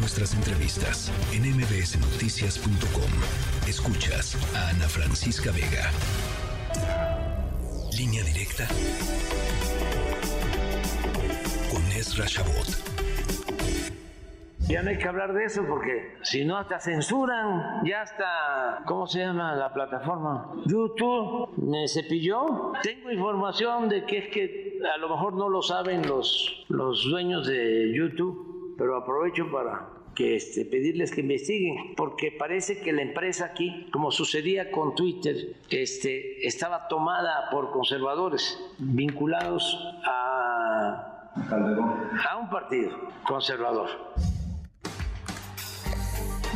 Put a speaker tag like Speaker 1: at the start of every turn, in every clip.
Speaker 1: nuestras entrevistas en mbsnoticias.com. Escuchas a Ana Francisca Vega. Línea directa con Ezra Shabot.
Speaker 2: Ya no hay que hablar de eso porque si no hasta censuran, ya hasta, ¿cómo se llama la plataforma? YouTube me cepilló. Tengo información de que es que a lo mejor no lo saben los, los dueños de YouTube, pero aprovecho para que este, pedirles que investiguen, porque parece que la empresa aquí, como sucedía con Twitter, este, estaba tomada por conservadores vinculados a, a un partido conservador.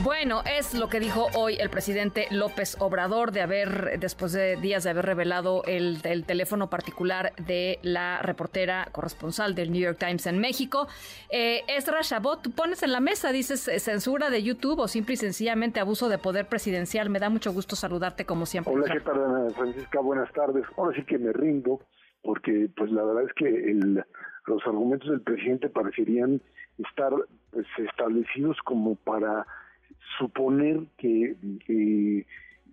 Speaker 3: Bueno, es lo que dijo hoy el presidente López Obrador de haber, después de días de haber revelado el, teléfono particular de la reportera corresponsal del New York Times en México. Eh, Esra Chabot, tú pones en la mesa, dices eh, censura de YouTube o simple y sencillamente abuso de poder presidencial. Me da mucho gusto saludarte como siempre.
Speaker 4: Hola, ¿qué tal, Francisca? Buenas tardes. Ahora sí que me rindo porque pues la verdad es que los argumentos del presidente parecerían estar pues, establecidos como para suponer que,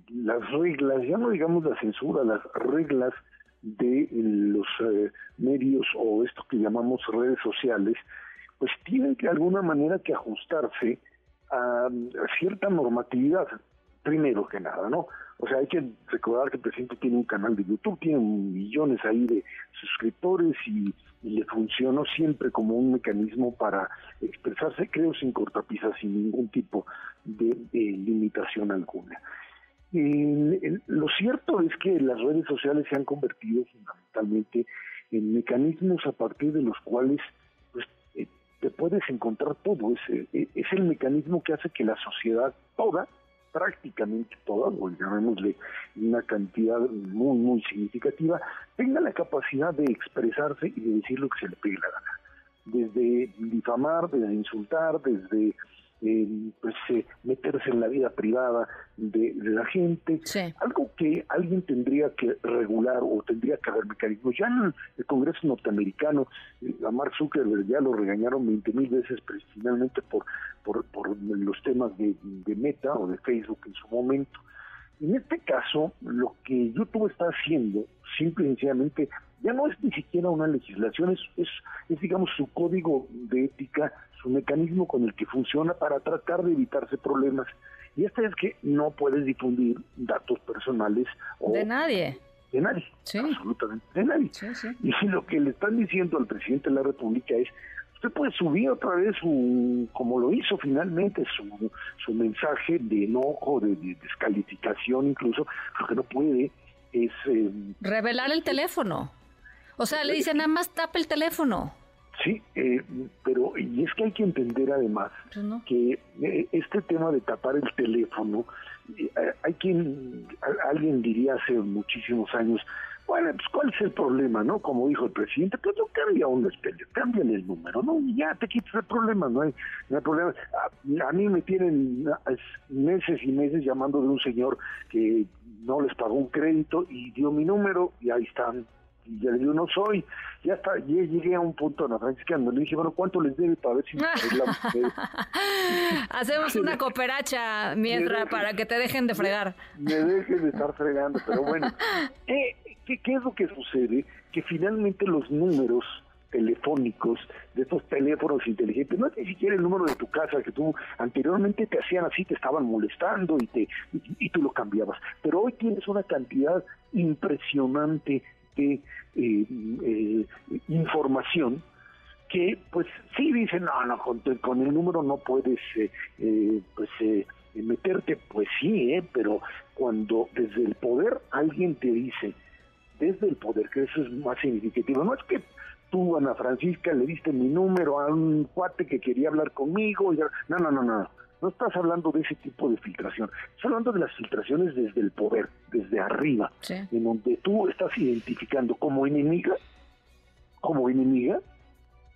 Speaker 4: las reglas, ya no digamos la censura, las reglas de los eh, medios o esto que llamamos redes sociales, pues tienen que de alguna manera que ajustarse a, cierta normatividad, primero que nada, ¿no? O sea, hay que recordar que el presidente tiene un canal de YouTube, tiene millones ahí de suscriptores y le funcionó siempre como un mecanismo para expresarse, creo, sin cortapisas, sin ningún tipo de, limitación alguna. lo cierto es que las redes sociales se han convertido fundamentalmente en mecanismos a partir de los cuales pues, eh, te puedes encontrar todo. Es, eh, es el mecanismo que hace que la sociedad toda prácticamente todas, o llamémosle una cantidad muy, muy significativa, tenga la capacidad de expresarse y de decir lo que se le pegue la gana. Desde difamar, desde insultar, desde pues eh, meterse en la vida privada de, la gente, algo que alguien tendría que regular o tendría que haber mecanismos. Ya en el Congreso norteamericano, eh, a Mark Zuckerberg ya lo regañaron 20 mil veces finalmente por, por, por los temas de, de Meta o de Facebook en su momento. En este caso, lo que YouTube está haciendo, simple y sencillamente, ya no es ni siquiera una legislación, es, es, es digamos su código de ética su mecanismo con el que funciona para tratar de evitarse problemas. Y esta es que no puedes difundir datos personales o
Speaker 3: de nadie.
Speaker 4: De nadie, absolutamente de nadie. Y si lo que le están diciendo al presidente de la República es, usted puede subir otra vez, un, como lo hizo finalmente, su, su mensaje de enojo, de, descalificación incluso, lo que no puede es...
Speaker 3: Eh, Revelar el teléfono. O sea, le dicen nada más tapa el teléfono.
Speaker 4: Sí, eh, pero y es que hay que entender además pues que eh, este tema de tapar el teléfono, eh, hay quien, alguien diría hace muchísimos años, bueno, pues cuál es el problema, ¿no? Como dijo el presidente, pues no cambia uno, cambian el número, ¿no? Y ya te quitas el problema, no hay, no hay problema. A, a, mí me tienen meses y meses llamando de un señor que no les pagó un crédito y dio mi número y ahí están y ya yo no soy, ya está, ya llegué a un punto en la Francisca le dije, bueno, ¿cuánto les debe para ver si
Speaker 3: Hacemos una cooperacha mientras para que te dejen de fregar.
Speaker 4: Me, dejen de estar fregando, pero bueno, ¿qué, qué, es lo que sucede? Que finalmente los números telefónicos, de estos teléfonos inteligentes, no es ni siquiera el número de tu casa que tú anteriormente te hacían así, te estaban molestando y te y tú lo cambiabas, pero hoy tienes una cantidad impresionante de eh, eh, información que pues sí dicen no no con, el número no puedes eh, pues meterte pues sí pero cuando desde el poder alguien te dice desde el poder que eso es más significativo. No es que tú Ana Francisca le diste mi número a un cuate que quería hablar conmigo y no no no no no estás hablando de ese tipo de filtración, estás hablando de las filtraciones desde el poder, desde arriba, en donde tú estás identificando como enemiga, como enemiga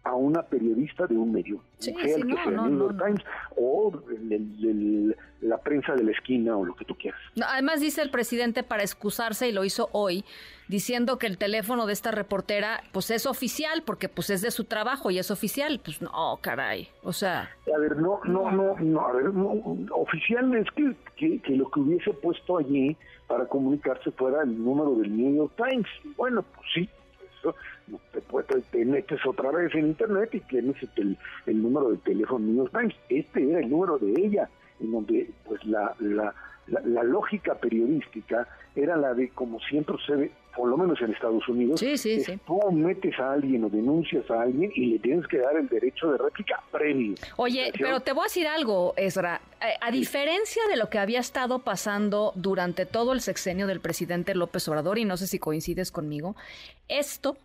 Speaker 4: a una periodista de un medio,
Speaker 3: Sí,
Speaker 4: sea
Speaker 3: sí,
Speaker 4: el que
Speaker 3: no,
Speaker 4: sea
Speaker 3: no,
Speaker 4: New York
Speaker 3: no.
Speaker 4: Times o el- el- el- la prensa de la esquina o lo que tú quieras.
Speaker 3: Además dice el presidente para excusarse y lo hizo hoy, diciendo que el teléfono de esta reportera pues es oficial porque pues es de su trabajo y es oficial. Pues no, caray. O sea,
Speaker 4: A ver, no, no, no, no, a ver, no, oficial es que, que, que lo que hubiese puesto allí para comunicarse fuera el número del New York Times. Bueno, pues sí, eso, te, puedes- te metes otra vez en internet y tienes el, el número del teléfono del New York Times. Este era el número de ella, en donde pues la, la, la, la lógica periodística era la de como siempre sucede, por lo menos en Estados Unidos,
Speaker 3: Sí, sí,
Speaker 4: es
Speaker 3: sí.
Speaker 4: tú metes a alguien o denuncias a alguien y le tienes que dar el derecho de réplica previo.
Speaker 3: Oye, pero te voy a decir algo, Ezra. Eh, A diferencia de lo que había estado pasando durante todo el sexenio del presidente López Obrador, y no sé si coincides conmigo, esto,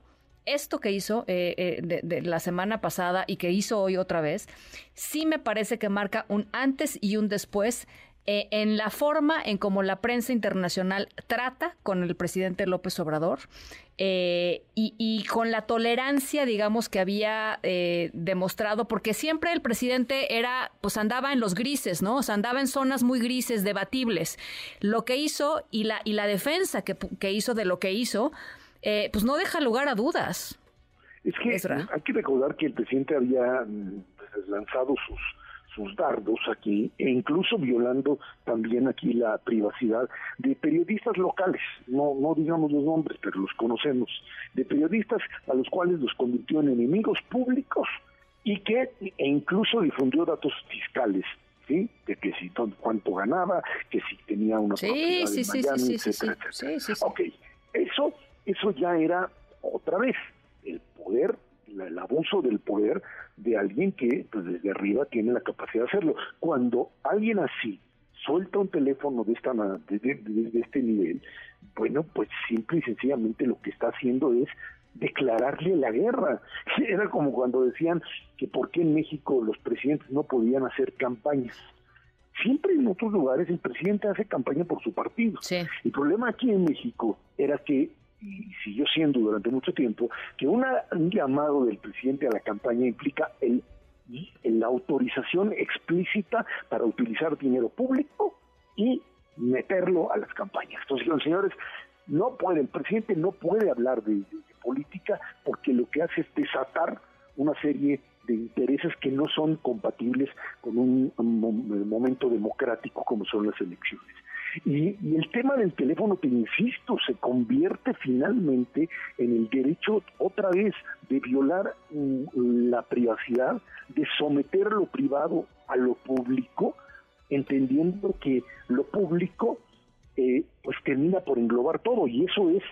Speaker 3: esto que hizo eh, eh, de, de la semana pasada y que hizo hoy otra vez, sí me parece que marca un antes y un después eh, en la forma en cómo la prensa internacional trata con el presidente López Obrador eh, y, y con la tolerancia, digamos, que había eh, demostrado, porque siempre el presidente era, pues andaba en los grises, ¿no? O sea, andaba en zonas muy grises, debatibles. Lo que hizo y la, y la defensa que, que hizo de lo que hizo, eh, pues no deja lugar a dudas.
Speaker 4: Es que
Speaker 3: Ezra.
Speaker 4: hay que recordar que el presidente había mm, pues, lanzado sus sus dardos aquí e incluso violando también aquí la privacidad de periodistas locales, no no digamos los nombres, pero los conocemos, de periodistas a los cuales los convirtió en enemigos públicos y que e incluso difundió datos fiscales, ¿sí? De que si cuánto ganaba, que si tenía una
Speaker 3: Sí,
Speaker 4: propiedad
Speaker 3: sí,
Speaker 4: en Miami, etcétera,
Speaker 3: sí.
Speaker 4: etcétera.
Speaker 3: Sí, sí, sí.
Speaker 4: Ok, eso, eso ya era otra vez el poder, el abuso del poder de alguien que pues, desde arriba tiene la capacidad de hacerlo. Cuando alguien así suelta un teléfono de esta de, de- de- de este nivel, bueno, pues simple y sencillamente lo que está haciendo es declararle la guerra. Era como cuando decían que por qué en México los presidentes no podían hacer campañas. Siempre en otros lugares el presidente hace campaña por su partido.
Speaker 3: Sí.
Speaker 4: El problema aquí en México era que, y siguió siendo durante mucho tiempo, que una- un llamado del presidente a la campaña implica el, la autorización explícita para utilizar dinero público y meterlo a las campañas. Entonces, dijeron, señores, no puede, el presidente no puede hablar de, política porque lo que hace es desatar una serie de intereses que no son compatibles con un, un mom- momento democrático como son las elecciones. Y, y el tema del teléfono, te insisto, se convierte finalmente en el derecho otra vez de violar mm, la privacidad, de someter lo privado a lo público, entendiendo que lo público eh, pues termina por englobar todo. Y eso es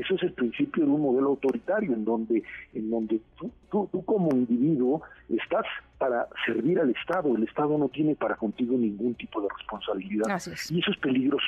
Speaker 4: eso es el principio de un modelo autoritario en donde en donde tú, tú, tú como individuo estás para servir al Estado. El Estado no tiene para contigo ningún tipo de responsabilidad.
Speaker 3: Es.
Speaker 4: y eso es peligroso.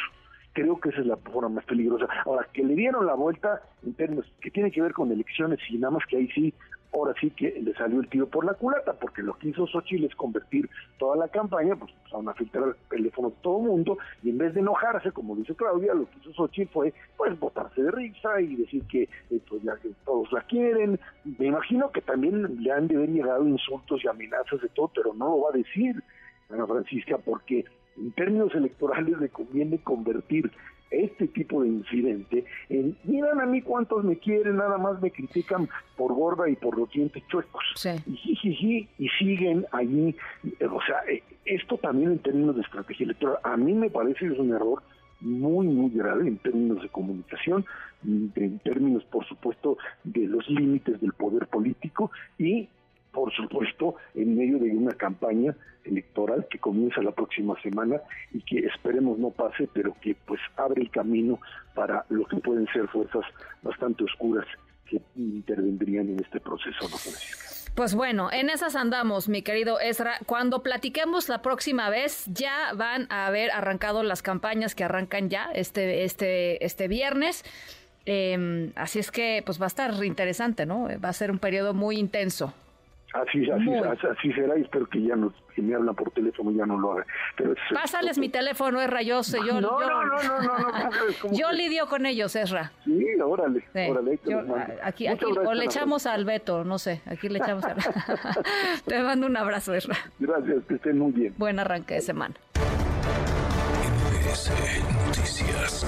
Speaker 4: Creo que esa es la forma más peligrosa. Ahora que le dieron la vuelta en términos que tiene que ver con elecciones y nada más que ahí sí ahora sí que le salió el tiro por la culata, porque lo que hizo Xochitl es convertir toda la campaña pues, a una filtrar teléfonos de todo el mundo, y en vez de enojarse, como dice Claudia, lo que hizo Xochitl fue pues botarse de risa y decir que eh, pues ya que todos la quieren. Me imagino que también le han de haber llegado insultos y amenazas de todo, pero no lo va a decir Ana Francisca, porque en términos electorales le conviene convertir este tipo de incidente en, miran a mí cuántos me quieren, nada más me critican por gorda y por los dientes chuecos.
Speaker 3: Sí.
Speaker 4: Y, jijiji, y siguen allí. Eh, O sea, eh, esto también en términos de estrategia electoral, a mí me parece que es un error muy, muy grave en términos de comunicación, en términos, por supuesto, de los límites del poder político y, por supuesto, en medio de una campaña electoral que comienza la próxima semana y que esperemos no pase, pero que pues abre el camino para lo que pueden ser fuerzas bastante oscuras que intervendrían en este proceso, ¿no, Francisca?
Speaker 3: Pues bueno, en esas andamos, mi querido Ezra. Cuando platiquemos la próxima vez, ya van a haber arrancado las campañas que arrancan ya este, este, este viernes. Eh, así es que pues va a estar interesante, ¿no? Va a ser un periodo muy intenso.
Speaker 4: Así, así, así, será y espero que ya no, que me hablan por teléfono ya no lo hagan. Pero
Speaker 3: Pásales mi teléfono, es rayoso. Yo,
Speaker 4: no,
Speaker 3: yo,
Speaker 4: no, no, no, no, no,
Speaker 3: Yo lidio con ellos, Esra.
Speaker 4: Sí, órale, órale.
Speaker 3: aquí, aquí, o le echamos al Beto, no sé, aquí le echamos al... te mando un abrazo, Esra.
Speaker 4: Gracias, que estén muy bien.
Speaker 3: Buen arranque de semana.
Speaker 1: Noticias.